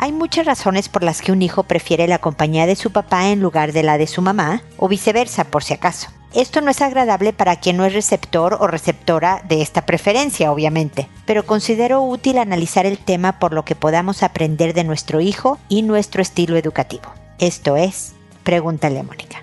Hay muchas razones por las que un hijo prefiere la compañía de su papá en lugar de la de su mamá, o viceversa, por si acaso. Esto no es agradable para quien no es receptor o receptora de esta preferencia, obviamente, pero considero útil analizar el tema por lo que podamos aprender de nuestro hijo y nuestro estilo educativo. Esto es, pregúntale a Mónica.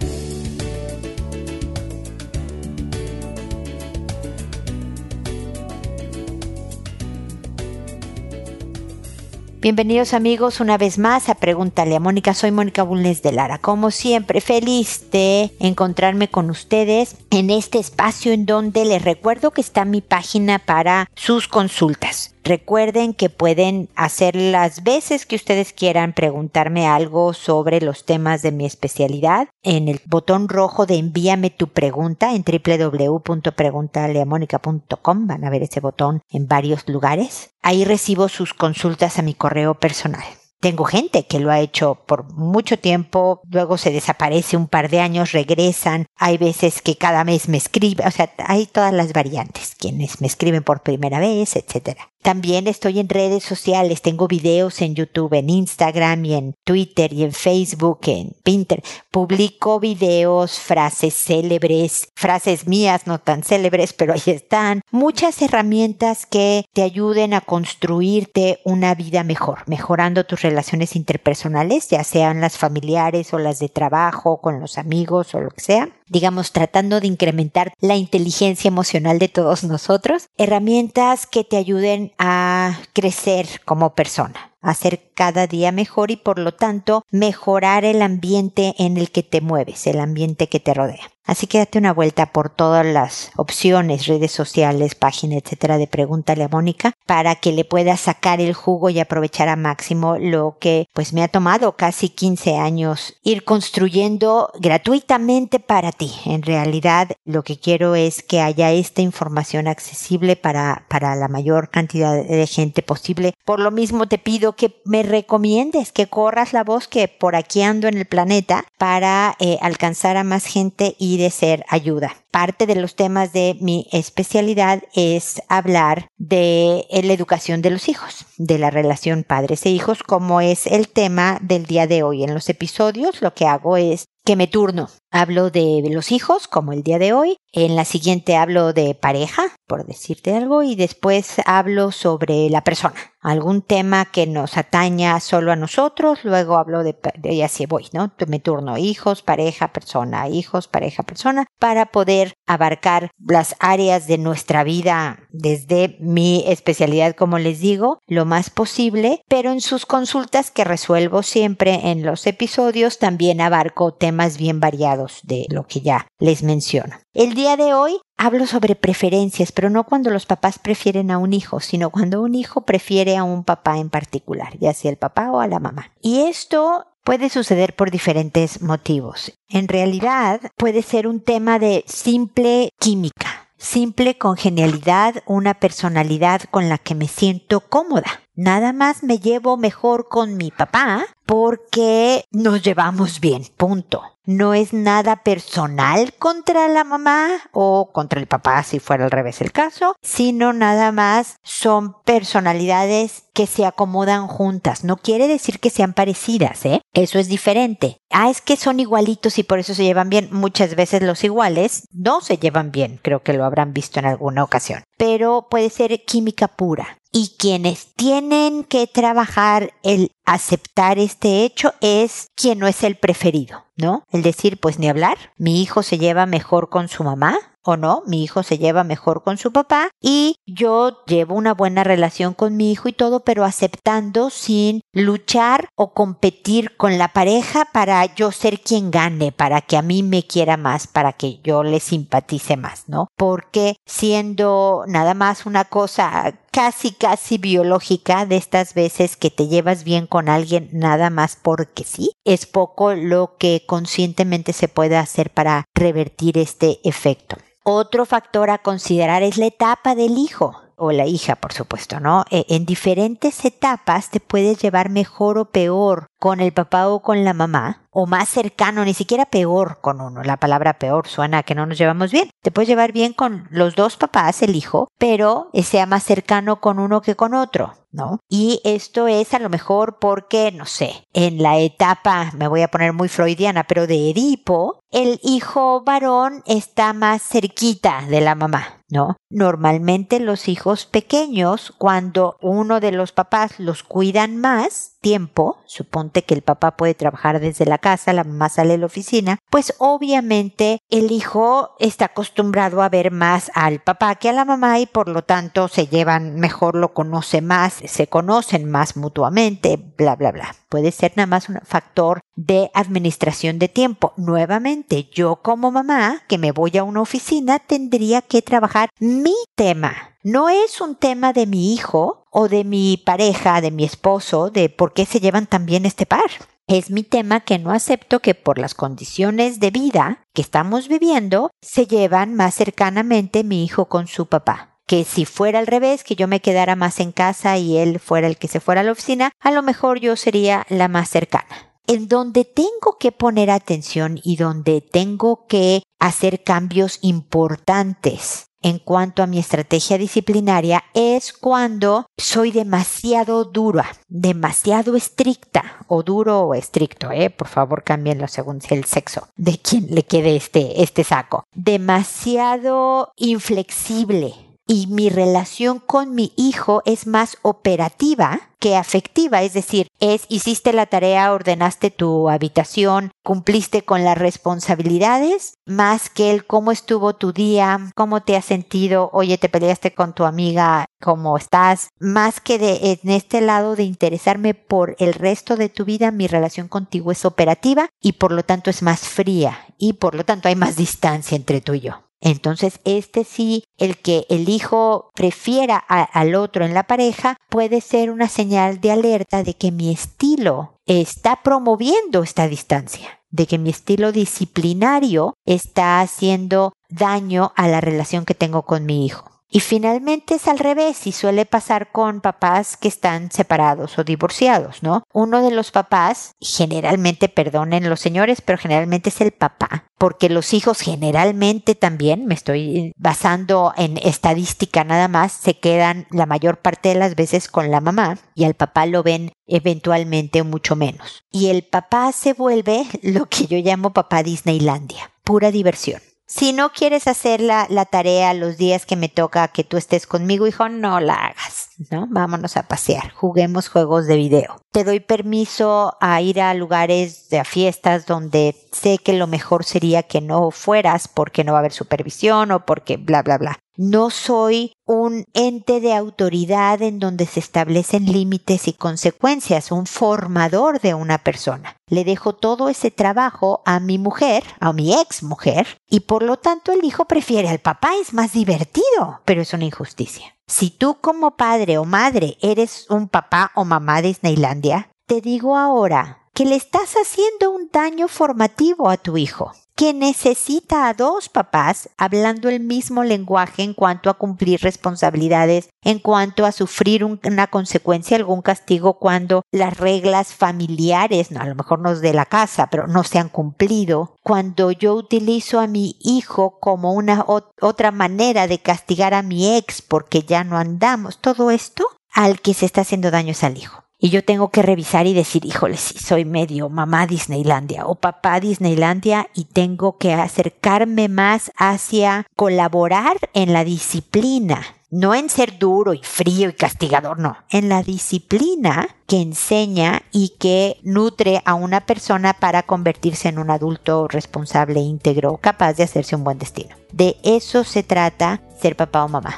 Bienvenidos amigos una vez más a Pregúntale a Mónica. Soy Mónica Bulnes de Lara. Como siempre, feliz de encontrarme con ustedes en este espacio en donde les recuerdo que está mi página para sus consultas. Recuerden que pueden hacer las veces que ustedes quieran preguntarme algo sobre los temas de mi especialidad en el botón rojo de envíame tu pregunta en www.preguntaleamónica.com. Van a ver ese botón en varios lugares. Ahí recibo sus consultas a mi correo personal. Tengo gente que lo ha hecho por mucho tiempo, luego se desaparece un par de años, regresan, hay veces que cada mes me escribe, o sea, hay todas las variantes, quienes me escriben por primera vez, etcétera. También estoy en redes sociales, tengo videos en YouTube, en Instagram y en Twitter y en Facebook, en Pinterest. Publico videos, frases célebres, frases mías no tan célebres, pero ahí están. Muchas herramientas que te ayuden a construirte una vida mejor, mejorando tus relaciones interpersonales, ya sean las familiares o las de trabajo, con los amigos o lo que sea digamos, tratando de incrementar la inteligencia emocional de todos nosotros, herramientas que te ayuden a crecer como persona a ser cada día mejor y por lo tanto mejorar el ambiente en el que te mueves, el ambiente que te rodea. Así que date una vuelta por todas las opciones, redes sociales, página, etcétera, de Pregúntale a Mónica para que le puedas sacar el jugo y aprovechar a máximo lo que pues me ha tomado casi 15 años ir construyendo gratuitamente para ti. En realidad lo que quiero es que haya esta información accesible para, para la mayor cantidad de gente posible. Por lo mismo te pido que me recomiendes, que corras la voz que por aquí ando en el planeta para eh, alcanzar a más gente y de ser ayuda. Parte de los temas de mi especialidad es hablar de la educación de los hijos, de la relación padres e hijos, como es el tema del día de hoy. En los episodios lo que hago es que me turno. Hablo de los hijos, como el día de hoy. En la siguiente hablo de pareja, por decirte algo, y después hablo sobre la persona. Algún tema que nos ataña solo a nosotros, luego hablo de, y así voy, ¿no? Me turno hijos, pareja, persona, hijos, pareja, persona, para poder abarcar las áreas de nuestra vida desde mi especialidad, como les digo, lo más posible, pero en sus consultas que resuelvo siempre en los episodios también abarco temas bien variados de lo que ya les menciono. El día de hoy hablo sobre preferencias, pero no cuando los papás prefieren a un hijo, sino cuando un hijo prefiere a un papá en particular, ya sea el papá o a la mamá. Y esto puede suceder por diferentes motivos. En realidad puede ser un tema de simple química, simple congenialidad, una personalidad con la que me siento cómoda. Nada más me llevo mejor con mi papá porque nos llevamos bien, punto. No es nada personal contra la mamá o contra el papá si fuera al revés el caso, sino nada más son personalidades que se acomodan juntas. No quiere decir que sean parecidas, ¿eh? Eso es diferente. Ah, es que son igualitos y por eso se llevan bien. Muchas veces los iguales no se llevan bien, creo que lo habrán visto en alguna ocasión. Pero puede ser química pura y quienes tienen que trabajar el aceptar este hecho es quien no es el preferido, ¿no? El decir, pues ni hablar, mi hijo se lleva mejor con su mamá, o no, mi hijo se lleva mejor con su papá y yo llevo una buena relación con mi hijo y todo, pero aceptando sin luchar o competir con la pareja para yo ser quien gane, para que a mí me quiera más, para que yo le simpatice más, ¿no? Porque siendo nada más una cosa casi casi biológica de estas veces que te llevas bien con alguien nada más porque sí, es poco lo que conscientemente se puede hacer para revertir este efecto. Otro factor a considerar es la etapa del hijo. O la hija, por supuesto, ¿no? E, en diferentes etapas te puedes llevar mejor o peor con el papá o con la mamá, o más cercano, ni siquiera peor con uno. La palabra peor suena a que no nos llevamos bien. Te puedes llevar bien con los dos papás, el hijo, pero sea más cercano con uno que con otro. ¿no? Y esto es a lo mejor porque, no sé, en la etapa, me voy a poner muy freudiana, pero de Edipo, el hijo varón está más cerquita de la mamá, ¿no? Normalmente los hijos pequeños, cuando uno de los papás los cuidan más, tiempo, suponte que el papá puede trabajar desde la casa, la mamá sale de la oficina, pues obviamente el hijo está acostumbrado a ver más al papá que a la mamá y por lo tanto se llevan mejor, lo conoce más, se conocen más mutuamente, bla, bla, bla. Puede ser nada más un factor de administración de tiempo. Nuevamente, yo como mamá que me voy a una oficina tendría que trabajar mi tema. No es un tema de mi hijo o de mi pareja, de mi esposo, de por qué se llevan tan bien este par. Es mi tema que no acepto que por las condiciones de vida que estamos viviendo se llevan más cercanamente mi hijo con su papá que si fuera al revés, que yo me quedara más en casa y él fuera el que se fuera a la oficina, a lo mejor yo sería la más cercana. En donde tengo que poner atención y donde tengo que hacer cambios importantes en cuanto a mi estrategia disciplinaria es cuando soy demasiado dura, demasiado estricta o duro o estricto, ¿eh? Por favor, cámbienlo según el sexo de quien le quede este, este saco. Demasiado inflexible, y mi relación con mi hijo es más operativa que afectiva, es decir, es hiciste la tarea, ordenaste tu habitación, cumpliste con las responsabilidades, más que el cómo estuvo tu día, cómo te has sentido, oye, te peleaste con tu amiga, cómo estás, más que de en este lado de interesarme por el resto de tu vida, mi relación contigo es operativa y por lo tanto es más fría y por lo tanto hay más distancia entre tú y yo. Entonces, este sí, el que el hijo prefiera al otro en la pareja puede ser una señal de alerta de que mi estilo está promoviendo esta distancia, de que mi estilo disciplinario está haciendo daño a la relación que tengo con mi hijo. Y finalmente es al revés y suele pasar con papás que están separados o divorciados, ¿no? Uno de los papás, generalmente, perdonen los señores, pero generalmente es el papá, porque los hijos generalmente también, me estoy basando en estadística nada más, se quedan la mayor parte de las veces con la mamá y al papá lo ven eventualmente mucho menos. Y el papá se vuelve lo que yo llamo papá Disneylandia, pura diversión. Si no quieres hacer la, la, tarea los días que me toca que tú estés conmigo, hijo, no la hagas, ¿no? Vámonos a pasear, juguemos juegos de video. Te doy permiso a ir a lugares de a fiestas donde sé que lo mejor sería que no fueras porque no va a haber supervisión o porque bla, bla, bla. No soy un ente de autoridad en donde se establecen límites y consecuencias, un formador de una persona. Le dejo todo ese trabajo a mi mujer, a mi ex mujer, y por lo tanto el hijo prefiere al papá, es más divertido, pero es una injusticia. Si tú como padre o madre eres un papá o mamá de Disneylandia, te digo ahora que le estás haciendo un daño formativo a tu hijo que necesita a dos papás hablando el mismo lenguaje en cuanto a cumplir responsabilidades, en cuanto a sufrir una consecuencia, algún castigo cuando las reglas familiares, no, a lo mejor no es de la casa, pero no se han cumplido, cuando yo utilizo a mi hijo como una otra manera de castigar a mi ex porque ya no andamos, todo esto al que se está haciendo daño es al hijo. Y yo tengo que revisar y decir, híjole, si soy medio mamá Disneylandia o papá Disneylandia y tengo que acercarme más hacia colaborar en la disciplina. No en ser duro y frío y castigador, no. En la disciplina que enseña y que nutre a una persona para convertirse en un adulto responsable, íntegro, capaz de hacerse un buen destino. De eso se trata ser papá o mamá.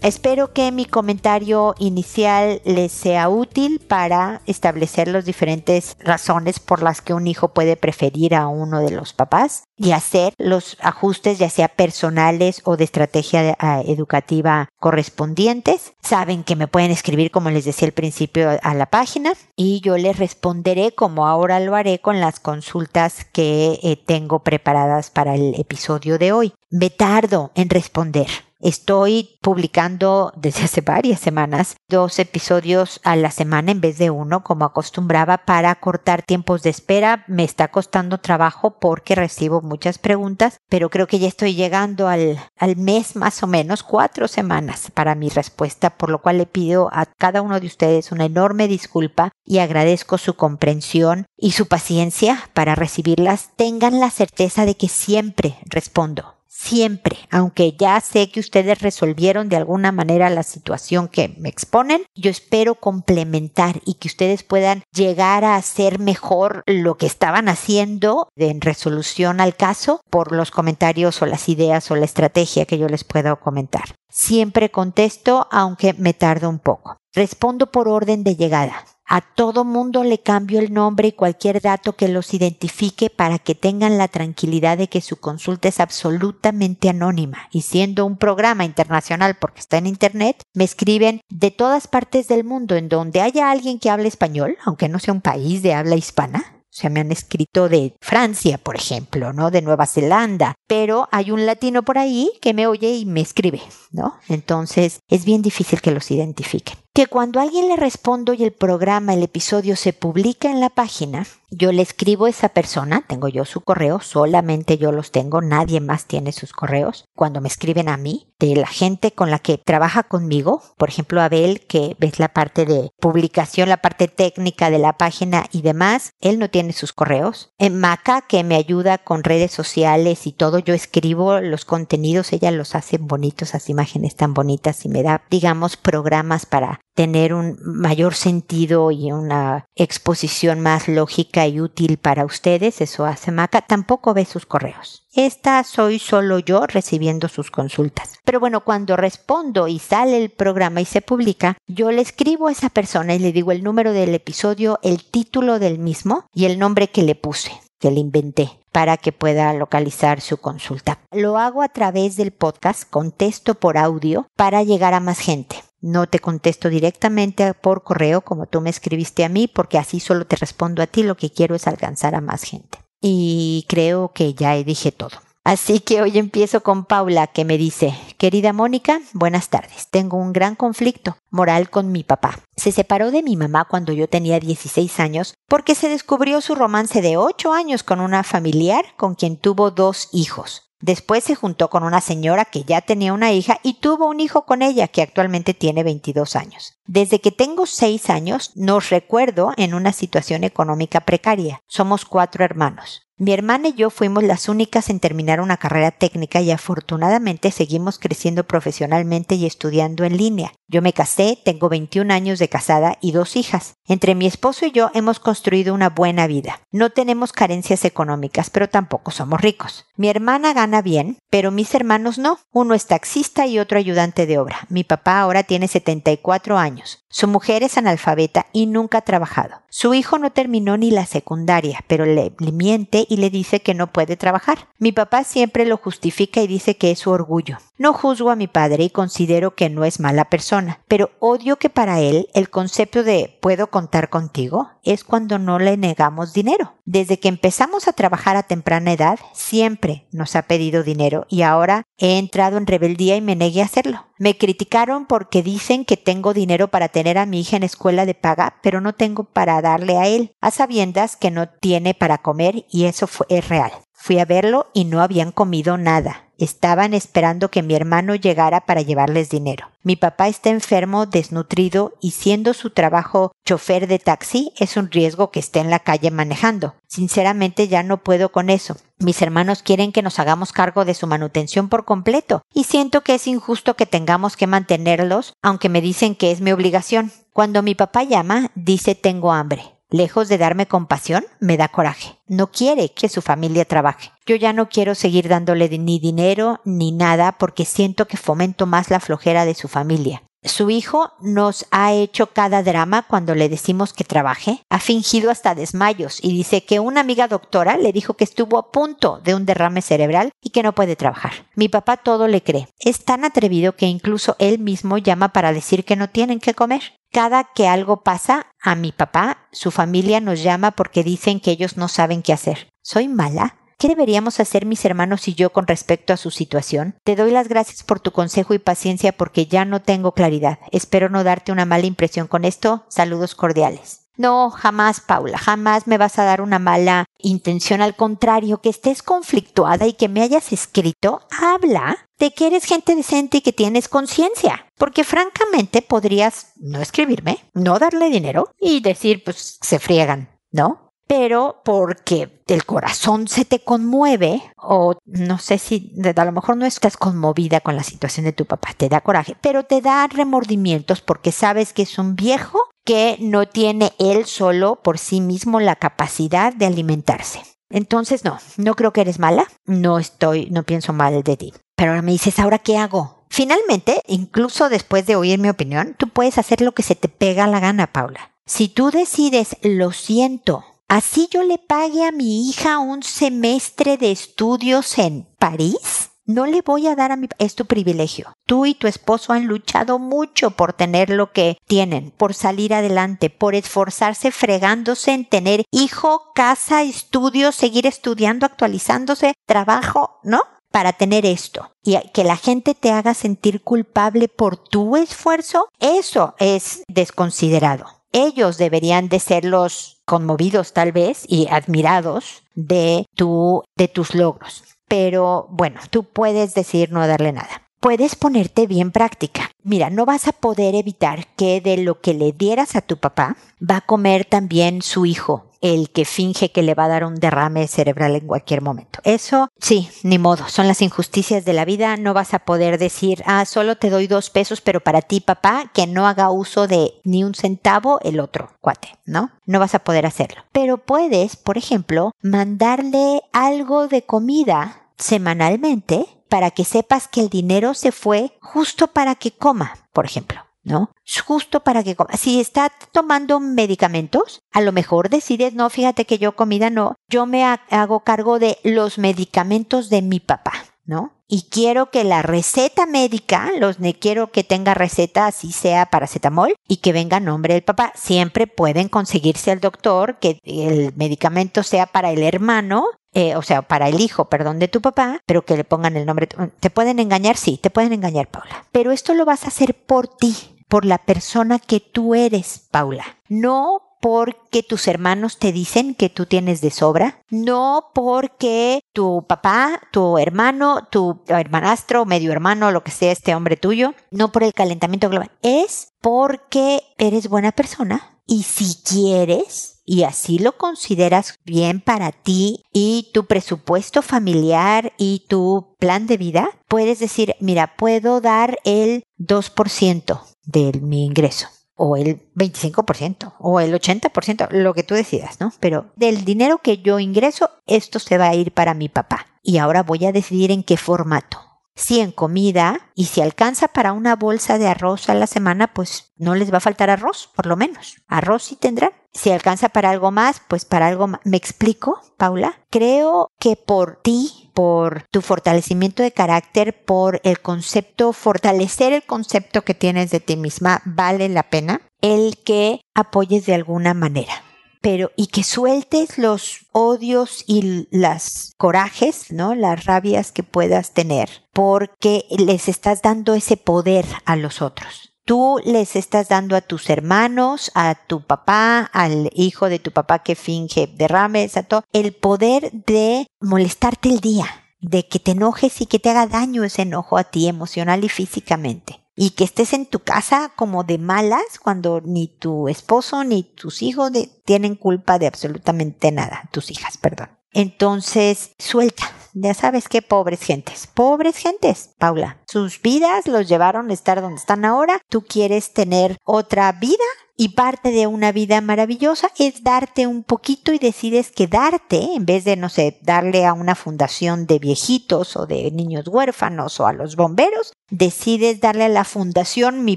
Espero que mi comentario inicial les sea útil para establecer las diferentes razones por las que un hijo puede preferir a uno de los papás y hacer los ajustes ya sea personales o de estrategia ah, educativa correspondientes. Saben que me pueden escribir como les decía al principio a la página y yo les responderé como ahora lo haré con las consultas que eh, tengo preparadas para el episodio de hoy. Me tardo en responder Estoy publicando desde hace varias semanas dos episodios a la semana en vez de uno, como acostumbraba, para cortar tiempos de espera. Me está costando trabajo porque recibo muchas preguntas, pero creo que ya estoy llegando al, al mes más o menos, cuatro semanas para mi respuesta, por lo cual le pido a cada uno de ustedes una enorme disculpa y agradezco su comprensión y su paciencia para recibirlas. Tengan la certeza de que siempre respondo siempre, aunque ya sé que ustedes resolvieron de alguna manera la situación que me exponen, yo espero complementar y que ustedes puedan llegar a hacer mejor lo que estaban haciendo en resolución al caso por los comentarios o las ideas o la estrategia que yo les puedo comentar. Siempre contesto, aunque me tardo un poco. Respondo por orden de llegada. A todo mundo le cambio el nombre y cualquier dato que los identifique para que tengan la tranquilidad de que su consulta es absolutamente anónima. Y siendo un programa internacional porque está en Internet, me escriben de todas partes del mundo en donde haya alguien que hable español, aunque no sea un país de habla hispana, o sea, me han escrito de Francia, por ejemplo, ¿no? De Nueva Zelanda, pero hay un latino por ahí que me oye y me escribe, ¿no? Entonces es bien difícil que los identifiquen que cuando alguien le respondo y el programa, el episodio se publica en la página, yo le escribo a esa persona, tengo yo su correo, solamente yo los tengo, nadie más tiene sus correos. Cuando me escriben a mí, de la gente con la que trabaja conmigo, por ejemplo Abel, que ves la parte de publicación, la parte técnica de la página y demás, él no tiene sus correos. En Maca, que me ayuda con redes sociales y todo, yo escribo los contenidos, ella los hace bonitos, esas imágenes tan bonitas y me da, digamos, programas para tener un mayor sentido y una exposición más lógica y útil para ustedes, eso hace Maca, tampoco ve sus correos. Esta soy solo yo recibiendo sus consultas. Pero bueno, cuando respondo y sale el programa y se publica, yo le escribo a esa persona y le digo el número del episodio, el título del mismo y el nombre que le puse que le inventé para que pueda localizar su consulta. Lo hago a través del podcast, contesto por audio para llegar a más gente. No te contesto directamente por correo como tú me escribiste a mí, porque así solo te respondo a ti. Lo que quiero es alcanzar a más gente. Y creo que ya dije todo. Así que hoy empiezo con Paula, que me dice, querida Mónica, buenas tardes. Tengo un gran conflicto moral con mi papá. Se separó de mi mamá cuando yo tenía 16 años porque se descubrió su romance de 8 años con una familiar con quien tuvo dos hijos. Después se juntó con una señora que ya tenía una hija y tuvo un hijo con ella que actualmente tiene 22 años. Desde que tengo 6 años nos recuerdo en una situación económica precaria. Somos cuatro hermanos. Mi hermana y yo fuimos las únicas en terminar una carrera técnica y afortunadamente seguimos creciendo profesionalmente y estudiando en línea. Yo me casé, tengo 21 años de casada y dos hijas. Entre mi esposo y yo hemos construido una buena vida. No tenemos carencias económicas, pero tampoco somos ricos. Mi hermana gana bien, pero mis hermanos no. Uno es taxista y otro ayudante de obra. Mi papá ahora tiene 74 años. Su mujer es analfabeta y nunca ha trabajado. Su hijo no terminó ni la secundaria, pero le, miente y le dice que no puede trabajar. Mi papá siempre lo justifica y dice que es su orgullo. No juzgo a mi padre y considero que no es mala persona, pero odio que para él el concepto de puedo contar contigo es cuando no le negamos dinero. Desde que empezamos a trabajar a temprana edad, siempre nos ha pedido dinero y ahora he entrado en rebeldía y me negué a hacerlo. Me criticaron porque dicen que tengo dinero para tener a mi hija en escuela de paga, pero no tengo para darle a él, a sabiendas que no tiene para comer y eso fue, es real. Fui a verlo y no habían comido nada. Estaban esperando que mi hermano llegara para llevarles dinero. Mi papá está enfermo, desnutrido y siendo su trabajo chofer de taxi es un riesgo que esté en la calle manejando. Sinceramente ya no puedo con eso. Mis hermanos quieren que nos hagamos cargo de su manutención por completo y siento que es injusto que tengamos que mantenerlos, aunque me dicen que es mi obligación. Cuando mi papá llama, dice tengo hambre. Lejos de darme compasión, me da coraje. No quiere que su familia trabaje. Yo ya no quiero seguir dándole ni dinero ni nada porque siento que fomento más la flojera de su familia. Su hijo nos ha hecho cada drama cuando le decimos que trabaje. Ha fingido hasta desmayos y dice que una amiga doctora le dijo que estuvo a punto de un derrame cerebral y que no puede trabajar. Mi papá todo le cree. Es tan atrevido que incluso él mismo llama para decir que no tienen que comer. Cada que algo pasa a mi papá, su familia nos llama porque dicen que ellos no saben qué hacer. ¿Soy mala? ¿Qué deberíamos hacer mis hermanos y yo con respecto a su situación? Te doy las gracias por tu consejo y paciencia porque ya no tengo claridad. Espero no darte una mala impresión con esto. Saludos cordiales. No, jamás, Paula, jamás me vas a dar una mala intención. Al contrario, que estés conflictuada y que me hayas escrito, habla de que eres gente decente y que tienes conciencia. Porque francamente podrías no escribirme, no darle dinero y decir, pues se friegan, ¿no? pero porque el corazón se te conmueve o no sé si a lo mejor no estás conmovida con la situación de tu papá, te da coraje, pero te da remordimientos porque sabes que es un viejo que no tiene él solo por sí mismo la capacidad de alimentarse. Entonces no, no creo que eres mala, no estoy, no pienso mal de ti. Pero ahora me dices, ¿ahora qué hago? Finalmente, incluso después de oír mi opinión, tú puedes hacer lo que se te pega la gana, Paula. Si tú decides, lo siento, así yo le pague a mi hija un semestre de estudios en París, no le voy a dar a mi... Es tu privilegio. Tú y tu esposo han luchado mucho por tener lo que tienen, por salir adelante, por esforzarse fregándose en tener hijo, casa, estudios, seguir estudiando, actualizándose, trabajo, ¿no? Para tener esto y que la gente te haga sentir culpable por tu esfuerzo, eso es desconsiderado. Ellos deberían de ser los conmovidos tal vez y admirados de tu de tus logros pero bueno, tú puedes decir no darle nada. Puedes ponerte bien práctica. Mira, no vas a poder evitar que de lo que le dieras a tu papá va a comer también su hijo, el que finge que le va a dar un derrame cerebral en cualquier momento. Eso, sí, ni modo, son las injusticias de la vida. No vas a poder decir, ah, solo te doy dos pesos, pero para ti, papá, que no haga uso de ni un centavo el otro cuate, ¿no? No vas a poder hacerlo. Pero puedes, por ejemplo, mandarle algo de comida semanalmente para que sepas que el dinero se fue justo para que coma, por ejemplo. ¿no? Justo para que coma. Si está tomando medicamentos, a lo mejor decides, no, fíjate que yo comida no, yo me hago cargo de los medicamentos de mi papá, ¿no? Y quiero que la receta médica, los quiero que tenga receta así sea paracetamol y que venga nombre del papá. Siempre pueden conseguirse al doctor que el medicamento sea para el hermano eh, o sea, para el hijo, perdón, de tu papá, pero que le pongan el nombre. ¿Te pueden engañar? Sí, te pueden engañar, Paula. Pero esto lo vas a hacer por ti, por la persona que tú eres, Paula. No porque tus hermanos te dicen que tú tienes de sobra, no porque tu papá, tu hermano, tu hermanastro, medio hermano, lo que sea este hombre tuyo, no por el calentamiento global, es porque eres buena persona y si quieres, y así lo consideras bien para ti y tu presupuesto familiar y tu plan de vida, puedes decir, mira, puedo dar el 2% de mi ingreso o el 25% o el 80%, lo que tú decidas, ¿no? Pero del dinero que yo ingreso, esto se va a ir para mi papá. Y ahora voy a decidir en qué formato si en comida y si alcanza para una bolsa de arroz a la semana, pues no les va a faltar arroz, por lo menos. Arroz sí tendrán. Si alcanza para algo más, pues para algo más. ¿Me explico, Paula? Creo que por ti, por tu fortalecimiento de carácter, por el concepto, fortalecer el concepto que tienes de ti misma, vale la pena el que apoyes de alguna manera pero y que sueltes los odios y las corajes, ¿no? Las rabias que puedas tener, porque les estás dando ese poder a los otros. Tú les estás dando a tus hermanos, a tu papá, al hijo de tu papá que finge derrames, a el poder de molestarte el día, de que te enojes y que te haga daño ese enojo a ti emocional y físicamente y que estés en tu casa como de malas cuando ni tu esposo ni tus hijos tienen culpa de absolutamente nada, tus hijas, perdón. Entonces, suelta. Ya sabes qué pobres gentes. Pobres gentes, Paula. Sus vidas los llevaron a estar donde están ahora. Tú quieres tener otra vida y parte de una vida maravillosa es darte un poquito y decides quedarte en vez de, no sé, darle a una fundación de viejitos o de niños huérfanos o a los bomberos, decides darle a la fundación mi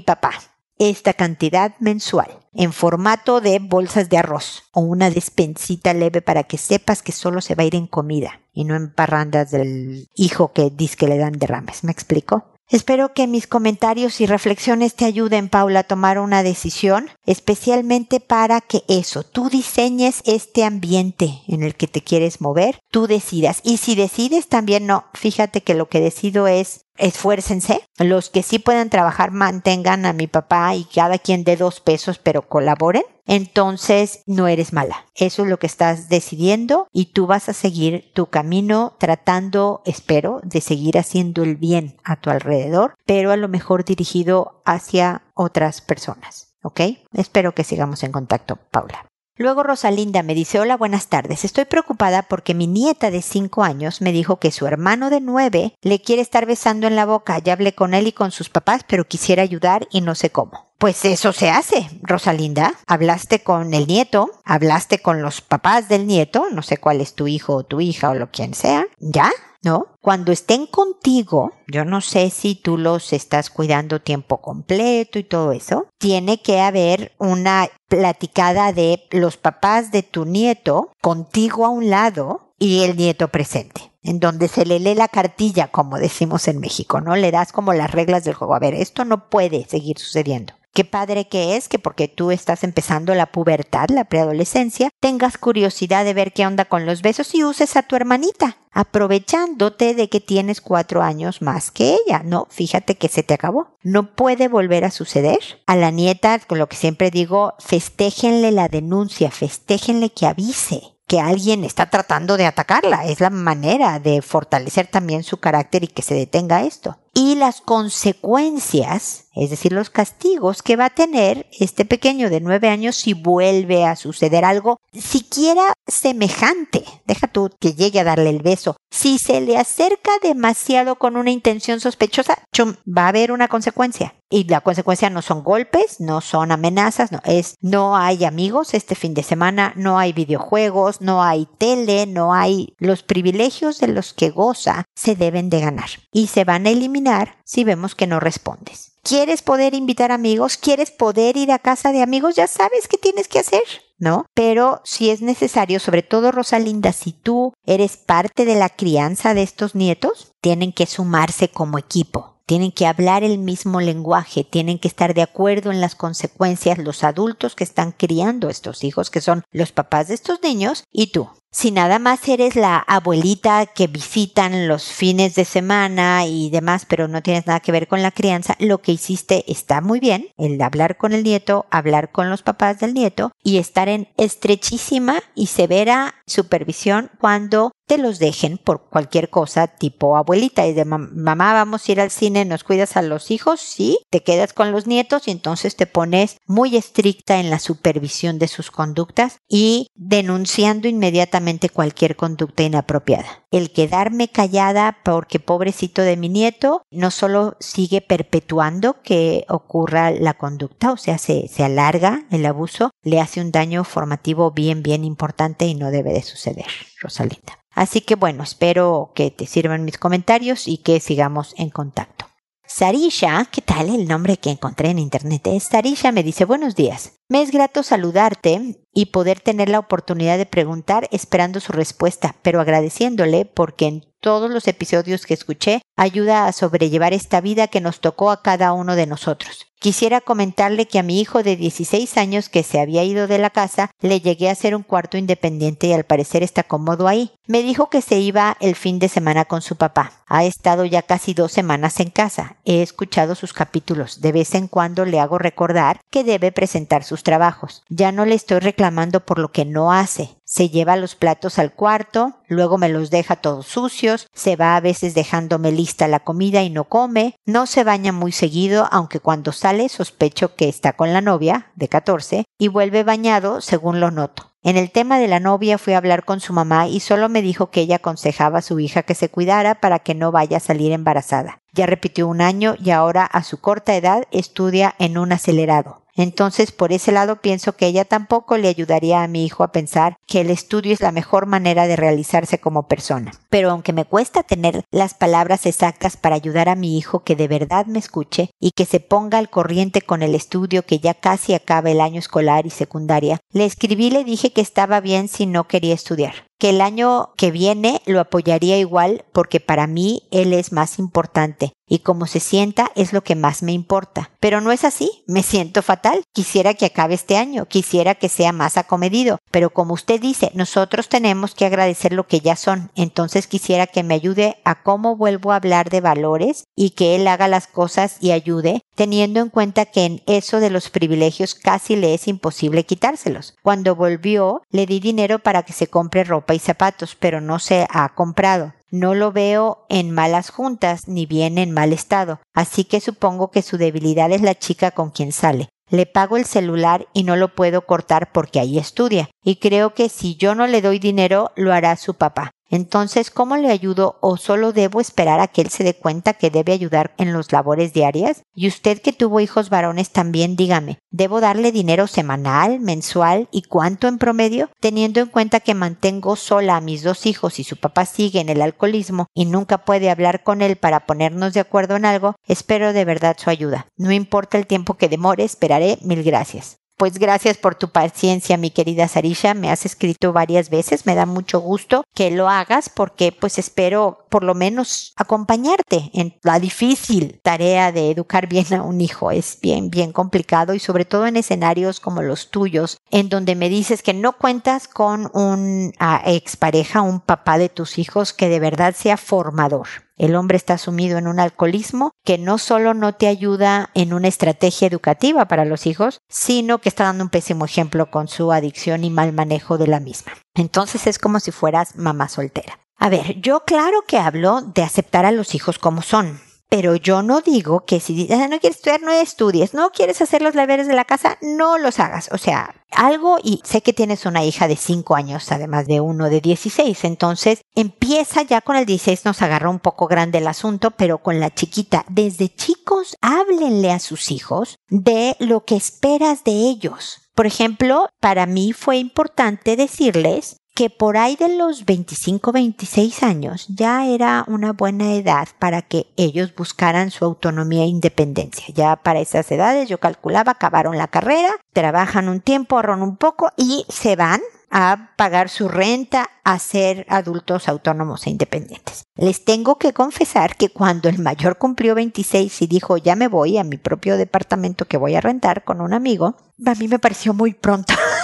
papá esta cantidad mensual en formato de bolsas de arroz o una despensita leve para que sepas que solo se va a ir en comida y no en parrandas del hijo que dice que le dan derrames. ¿Me explico? Espero que mis comentarios y reflexiones te ayuden, Paula, a tomar una decisión, especialmente para que eso, tú diseñes este ambiente en el que te quieres mover, tú decidas. Y si decides también, no, fíjate que lo que decido es esfuércense. Los que sí pueden trabajar mantengan a mi papá y cada quien de dos pesos, pero colaboren. Entonces no eres mala. Eso es lo que estás decidiendo y tú vas a seguir tu camino tratando, espero, de seguir haciendo el bien a tu alrededor, pero a lo mejor dirigido hacia otras personas. ¿Ok? Espero que sigamos en contacto, Paula. Luego Rosalinda me dice, hola, buenas tardes. Estoy preocupada porque mi nieta de cinco años me dijo que su hermano de nueve le quiere estar besando en la boca. Ya hablé con él y con sus papás, pero quisiera ayudar y no sé cómo. Pues eso se hace, Rosalinda. Hablaste con el nieto, hablaste con los papás del nieto, no sé cuál es tu hijo o tu hija o lo quien sea. ¿Ya? ¿no? Cuando estén contigo, yo no sé si tú los estás cuidando tiempo completo y todo eso, tiene que haber una platicada de los papás de tu nieto contigo a un lado y el nieto presente en donde se le lee la cartilla, como decimos en México, ¿no? Le das como las reglas del juego. A ver, esto no puede seguir sucediendo. Qué padre que es que porque tú estás empezando la pubertad, la preadolescencia, tengas curiosidad de ver qué onda con los besos y uses a tu hermanita, aprovechándote de que tienes cuatro años más que ella. No, fíjate que se te acabó. No puede volver a suceder. A la nieta, con lo que siempre digo, festéjenle la denuncia, festéjenle que avise que alguien está tratando de atacarla. Es la manera de fortalecer también su carácter y que se detenga esto y las consecuencias, es decir, los castigos que va a tener este pequeño de nueve años si vuelve a suceder algo siquiera semejante. Deja tú que llegue a darle el beso. Si se le acerca demasiado con una intención sospechosa, chum, va a haber una consecuencia. Y la consecuencia no son golpes, no son amenazas, no, es no hay amigos este fin de semana, no hay videojuegos, no hay tele, no hay los privilegios de los que goza, se deben de ganar. Y se van a eliminar si vemos que no respondes. ¿Quieres poder invitar amigos? ¿Quieres poder ir a casa de amigos? Ya sabes qué tienes que hacer, ¿no? Pero si es necesario, sobre todo Rosalinda, si tú eres parte de la crianza de estos nietos, tienen que sumarse como equipo. Tienen que hablar el mismo lenguaje, tienen que estar de acuerdo en las consecuencias los adultos que están criando estos hijos, que son los papás de estos niños, y tú. Si nada más eres la abuelita que visitan los fines de semana y demás, pero no tienes nada que ver con la crianza, lo que hiciste está muy bien, el hablar con el nieto, hablar con los papás del nieto y estar en estrechísima y severa supervisión cuando te los dejen por cualquier cosa tipo abuelita. Y de mamá vamos a ir al cine, nos cuidas a los hijos, sí, te quedas con los nietos y entonces te pones muy estricta en la supervisión de sus conductas y denunciando inmediatamente cualquier conducta inapropiada. El quedarme callada porque pobrecito de mi nieto no solo sigue perpetuando que ocurra la conducta, o sea, se, se alarga el abuso, le hace un daño formativo bien, bien importante y no debe de suceder, Rosalinda. Así que bueno, espero que te sirvan mis comentarios y que sigamos en contacto. Sarisha, ¿qué tal el nombre que encontré en internet? Sarisha me dice buenos días. Me es grato saludarte y poder tener la oportunidad de preguntar esperando su respuesta, pero agradeciéndole porque en todos los episodios que escuché ayuda a sobrellevar esta vida que nos tocó a cada uno de nosotros. Quisiera comentarle que a mi hijo de 16 años que se había ido de la casa le llegué a hacer un cuarto independiente y al parecer está cómodo ahí. Me dijo que se iba el fin de semana con su papá. Ha estado ya casi dos semanas en casa. He escuchado sus capítulos. De vez en cuando le hago recordar que debe presentar sus trabajos. Ya no le estoy reclamando por lo que no hace se lleva los platos al cuarto, luego me los deja todos sucios, se va a veces dejándome lista la comida y no come, no se baña muy seguido, aunque cuando sale sospecho que está con la novia, de 14, y vuelve bañado según lo noto. En el tema de la novia fui a hablar con su mamá y solo me dijo que ella aconsejaba a su hija que se cuidara para que no vaya a salir embarazada. Ya repitió un año y ahora a su corta edad estudia en un acelerado. Entonces, por ese lado, pienso que ella tampoco le ayudaría a mi hijo a pensar que el estudio es la mejor manera de realizarse como persona. Pero aunque me cuesta tener las palabras exactas para ayudar a mi hijo que de verdad me escuche y que se ponga al corriente con el estudio que ya casi acaba el año escolar y secundaria, le escribí y le dije que estaba bien si no quería estudiar que el año que viene lo apoyaría igual porque para mí él es más importante y como se sienta es lo que más me importa. Pero no es así, me siento fatal. Quisiera que acabe este año, quisiera que sea más acomedido, pero como usted dice, nosotros tenemos que agradecer lo que ya son. Entonces quisiera que me ayude a cómo vuelvo a hablar de valores y que él haga las cosas y ayude, teniendo en cuenta que en eso de los privilegios casi le es imposible quitárselos. Cuando volvió, le di dinero para que se compre ropa y zapatos, pero no se ha comprado. No lo veo en malas juntas ni bien en mal estado, así que supongo que su debilidad es la chica con quien sale. Le pago el celular y no lo puedo cortar porque ahí estudia, y creo que si yo no le doy dinero lo hará su papá. Entonces, ¿cómo le ayudo o solo debo esperar a que él se dé cuenta que debe ayudar en los labores diarias? Y usted que tuvo hijos varones también, dígame, ¿debo darle dinero semanal, mensual y cuánto en promedio? Teniendo en cuenta que mantengo sola a mis dos hijos y su papá sigue en el alcoholismo y nunca puede hablar con él para ponernos de acuerdo en algo, espero de verdad su ayuda. No importa el tiempo que demore, esperaré. Mil gracias. Pues gracias por tu paciencia, mi querida Sarisha. Me has escrito varias veces. Me da mucho gusto que lo hagas porque pues espero por lo menos acompañarte en la difícil tarea de educar bien a un hijo. Es bien, bien complicado y sobre todo en escenarios como los tuyos, en donde me dices que no cuentas con un expareja, un papá de tus hijos que de verdad sea formador. El hombre está sumido en un alcoholismo que no solo no te ayuda en una estrategia educativa para los hijos, sino que está dando un pésimo ejemplo con su adicción y mal manejo de la misma. Entonces es como si fueras mamá soltera. A ver, yo claro que hablo de aceptar a los hijos como son. Pero yo no digo que si no quieres estudiar, no estudies. No quieres hacer los deberes de la casa, no los hagas. O sea, algo y sé que tienes una hija de 5 años, además de uno de 16. Entonces, empieza ya con el 16, nos agarró un poco grande el asunto, pero con la chiquita, desde chicos, háblenle a sus hijos de lo que esperas de ellos. Por ejemplo, para mí fue importante decirles que por ahí de los 25, 26 años ya era una buena edad para que ellos buscaran su autonomía e independencia. Ya para esas edades yo calculaba, acabaron la carrera, trabajan un tiempo, ahorran un poco y se van a pagar su renta, a ser adultos autónomos e independientes. Les tengo que confesar que cuando el mayor cumplió 26 y dijo ya me voy a mi propio departamento que voy a rentar con un amigo, a mí me pareció muy pronto.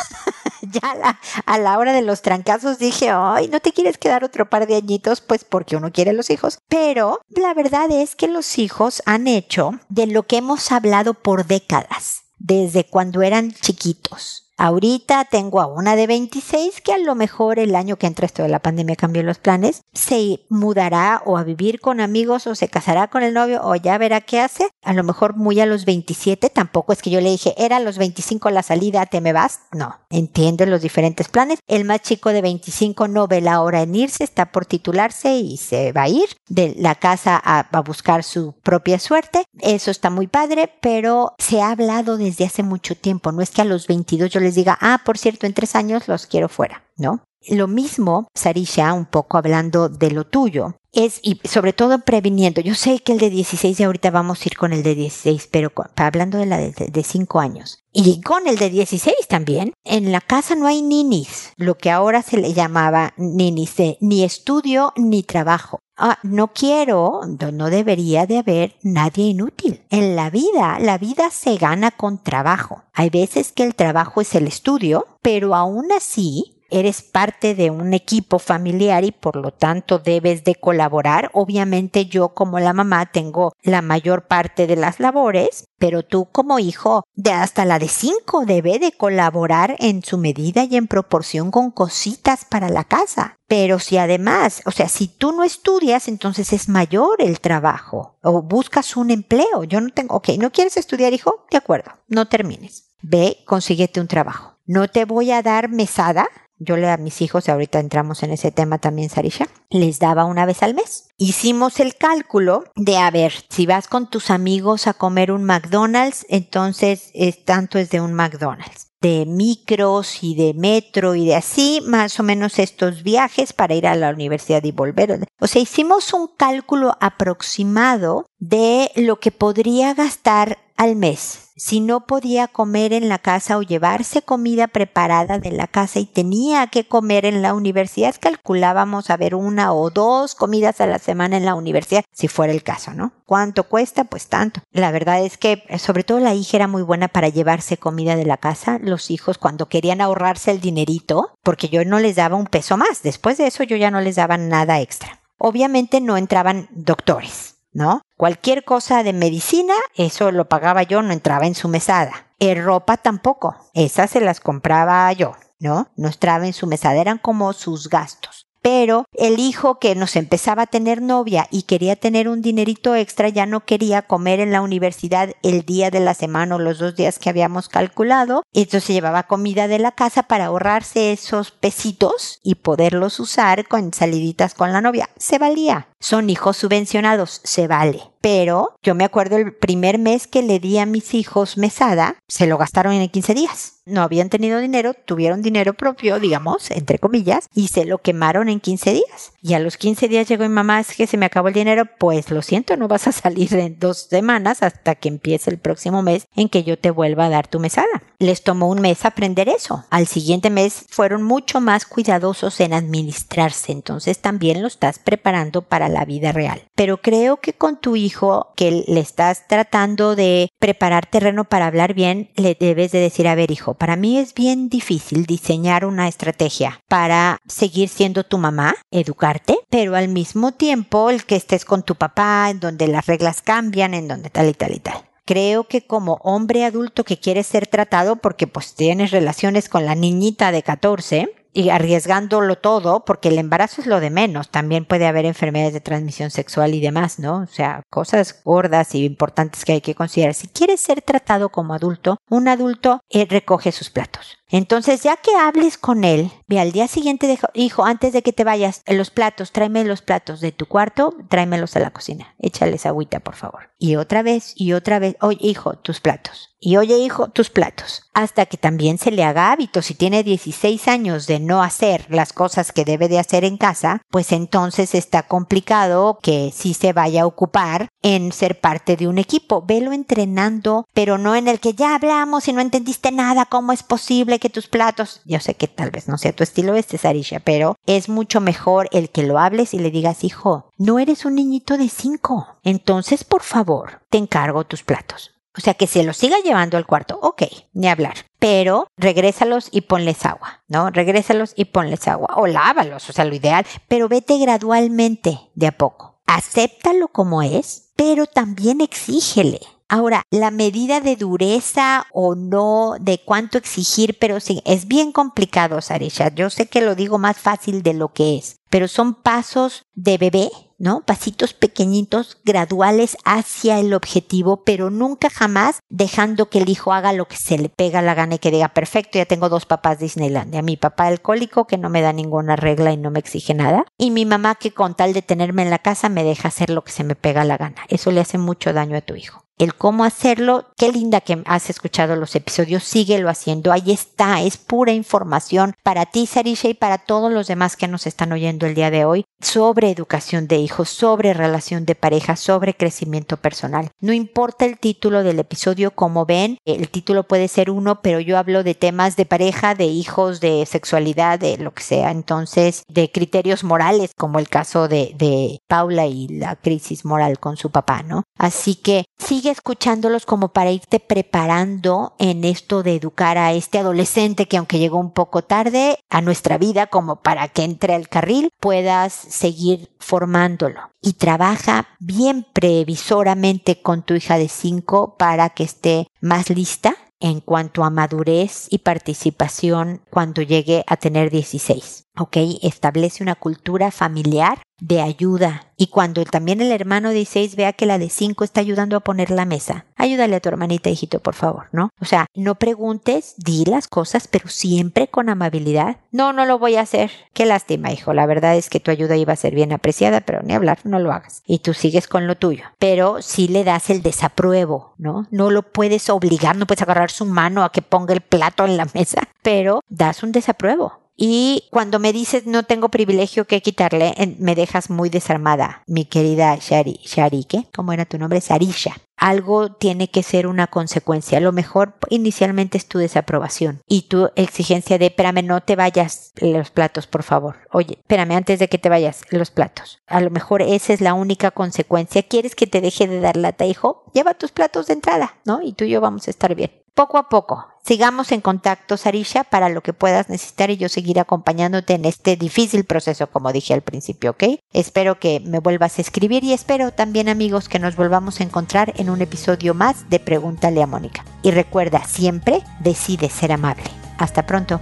ya a la, hora de los trancazos dije, ay, ¿no te quieres quedar otro par de añitos? Pues porque uno quiere los hijos. Pero la verdad es que los hijos han hecho de lo que hemos hablado por décadas, desde cuando eran chiquitos Ahorita tengo a una de 26 que a lo mejor el año que entra esto de la pandemia cambió los planes, se mudará o a vivir con amigos o se casará con el novio o ya verá qué hace. A lo mejor muy a los 27, tampoco es que yo le dije, era a los 25 la salida, te me vas. No, entiende los diferentes planes. El más chico de 25 no ve la hora en irse, está por titularse y se va a ir de la casa a, a buscar su propia suerte. Eso está muy padre, pero se ha hablado desde hace mucho tiempo. No es que a los 22 yo le les diga, ah, por cierto, en tres años los quiero fuera, ¿no? Lo mismo, Sarisha, un poco hablando de lo tuyo, es, y sobre todo previniendo, yo sé que el de 16 y ahorita vamos a ir con el de 16, pero hablando de la de, de 5 años. Y con el de 16 también, en la casa no hay ninis, lo que ahora se le llamaba ninis de ni estudio ni trabajo. Ah, no quiero, no debería de haber nadie inútil. En la vida, la vida se gana con trabajo. Hay veces que el trabajo es el estudio, pero aún así eres parte de un equipo familiar y por lo tanto debes de colaborar. Obviamente yo como la mamá tengo la mayor parte de las labores, pero tú como hijo de hasta la de cinco debe de colaborar en su medida y en proporción con cositas para la casa. Pero si además, o sea, si tú no estudias, entonces es mayor el trabajo o buscas un empleo. Yo no tengo, ok, ¿no quieres estudiar, hijo? De acuerdo, no termines. Ve, consíguete un trabajo. No te voy a dar mesada yo le a mis hijos, ahorita entramos en ese tema también, Sarisha, les daba una vez al mes. Hicimos el cálculo de, a ver, si vas con tus amigos a comer un McDonald's, entonces es, tanto es de un McDonald's de micros y de metro y de así, más o menos estos viajes para ir a la universidad y volver. O sea, hicimos un cálculo aproximado de lo que podría gastar al mes si no podía comer en la casa o llevarse comida preparada de la casa y tenía que comer en la universidad, calculábamos a ver una o dos comidas a la semana en la universidad, si fuera el caso, ¿no? ¿Cuánto cuesta? Pues tanto. La verdad es que sobre todo la hija era muy buena para llevarse comida de la casa. Los hijos cuando querían ahorrarse el dinerito, porque yo no les daba un peso más, después de eso yo ya no les daba nada extra. Obviamente no entraban doctores ¿no? Cualquier cosa de medicina, eso lo pagaba yo, no entraba en su mesada. El ropa tampoco, esas se las compraba yo, ¿no? No entraba en su mesada, eran como sus gastos. Pero el hijo que nos empezaba a tener novia y quería tener un dinerito extra ya no quería comer en la universidad el día de la semana o los dos días que habíamos calculado. Entonces llevaba comida de la casa para ahorrarse esos pesitos y poderlos usar con saliditas con la novia. Se valía. Son hijos subvencionados, se vale. Pero yo me acuerdo el primer mes que le di a mis hijos mesada, se lo gastaron en 15 días no habían tenido dinero, tuvieron dinero propio, digamos, entre comillas, y se lo quemaron en 15 días. Y a los 15 días llegó mi mamá, es que se me acabó el dinero, pues lo siento, no vas a salir en dos semanas hasta que empiece el próximo mes en que yo te vuelva a dar tu mesada. Les tomó un mes aprender eso. Al siguiente mes fueron mucho más cuidadosos en administrarse, entonces también lo estás preparando para la vida real. Pero creo que con tu hijo que le estás tratando de preparar terreno para hablar bien, le debes de decir, a ver hijo, para mí es bien difícil diseñar una estrategia para seguir siendo tu mamá, educarte, pero al mismo tiempo el que estés con tu papá, en donde las reglas cambian, en donde tal y tal y tal creo que como hombre adulto que quiere ser tratado porque pues tienes relaciones con la niñita de 14, y arriesgándolo todo, porque el embarazo es lo de menos, también puede haber enfermedades de transmisión sexual y demás, ¿no? O sea, cosas gordas y importantes que hay que considerar. Si quieres ser tratado como adulto, un adulto eh, recoge sus platos. Entonces, ya que hables con él, ve al día siguiente, de, hijo, antes de que te vayas, los platos, tráeme los platos de tu cuarto, tráemelos a la cocina. Échales agüita, por favor. Y otra vez, y otra vez, oye, hijo, tus platos. Y oye, hijo, tus platos. Hasta que también se le haga hábito. Si tiene 16 años de no hacer las cosas que debe de hacer en casa, pues entonces está complicado que sí se vaya a ocupar en ser parte de un equipo. Velo entrenando, pero no en el que ya hablamos y no entendiste nada, ¿cómo es posible? que tus platos, yo sé que tal vez no sea tu estilo este, Sarisha, pero es mucho mejor el que lo hables y le digas, hijo, no eres un niñito de cinco. Entonces, por favor, te encargo tus platos. O sea, que se los siga llevando al cuarto, ok, ni hablar. Pero regrésalos y ponles agua, ¿no? Regrésalos y ponles agua. O lávalos, o sea, lo ideal. Pero vete gradualmente, de a poco. Acéptalo como es, pero también exígele. Ahora, la medida de dureza o no, de cuánto exigir, pero sí, es bien complicado, Sarisha. Yo sé que lo digo más fácil de lo que es, pero son pasos de bebé, ¿no? Pasitos pequeñitos, graduales hacia el objetivo, pero nunca jamás dejando que el hijo haga lo que se le pega la gana y que diga, perfecto, ya tengo dos papás Disneylandia. Mi papá alcohólico que no me da ninguna regla y no me exige nada. Y mi mamá que con tal de tenerme en la casa me deja hacer lo que se me pega la gana. Eso le hace mucho daño a tu hijo el cómo hacerlo. Qué linda que has escuchado los episodios, síguelo haciendo. Ahí está, es pura información para ti, Sarisha, y para todos los demás que nos están oyendo el día de hoy sobre educación de hijos, sobre relación de pareja, sobre crecimiento personal. No importa el título del episodio, como ven, el título puede ser uno, pero yo hablo de temas de pareja, de hijos, de sexualidad, de lo que sea. Entonces, de criterios morales, como el caso de, de Paula y la crisis moral con su papá, ¿no? Así que sigue escuchándolos como para irte preparando en esto de educar a este adolescente que aunque llegó un poco tarde a nuestra vida como para que entre al carril, puedas seguir formándolo. Y trabaja bien previsoramente con tu hija de 5 para que esté más lista en cuanto a madurez y participación cuando llegue a tener 16. ¿Ok? Establece una cultura familiar de ayuda. Y cuando también el hermano de seis vea que la de cinco está ayudando a poner la mesa, ayúdale a tu hermanita, hijito, por favor, ¿no? O sea, no preguntes, di las cosas, pero siempre con amabilidad. No, no lo voy a hacer. Qué lástima, hijo. La verdad es que tu ayuda iba a ser bien apreciada, pero ni hablar, no lo hagas. Y tú sigues con lo tuyo. Pero si le das el desapruebo, ¿no? No lo puedes obligar, no puedes agarrar su mano a que ponga el plato en la mesa, pero das un desapruebo Y cuando me dices no tengo privilegio que quitarle, me dejas muy desarmada, mi querida Shari, Shari. ¿Cómo era tu nombre? Sarisha algo tiene que ser una consecuencia. A lo mejor inicialmente es tu desaprobación y tu exigencia de, espérame, no te vayas los platos, por favor. Oye, espérame antes de que te vayas los platos. A lo mejor esa es la única consecuencia. ¿Quieres que te deje de dar lata, hijo? Lleva tus platos de entrada, ¿no? Y tú y yo vamos a estar bien poco a poco. Sigamos en contacto, Sarisha, para lo que puedas necesitar y yo seguiré acompañándote en este difícil proceso, como dije al principio, ¿ok? Espero que me vuelvas a escribir y espero también, amigos, que nos volvamos a encontrar en un episodio más de Pregúntale a Mónica. Y recuerda, siempre decide ser amable. Hasta pronto.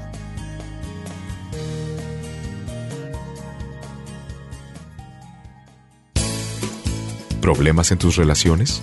¿Problemas en tus relaciones?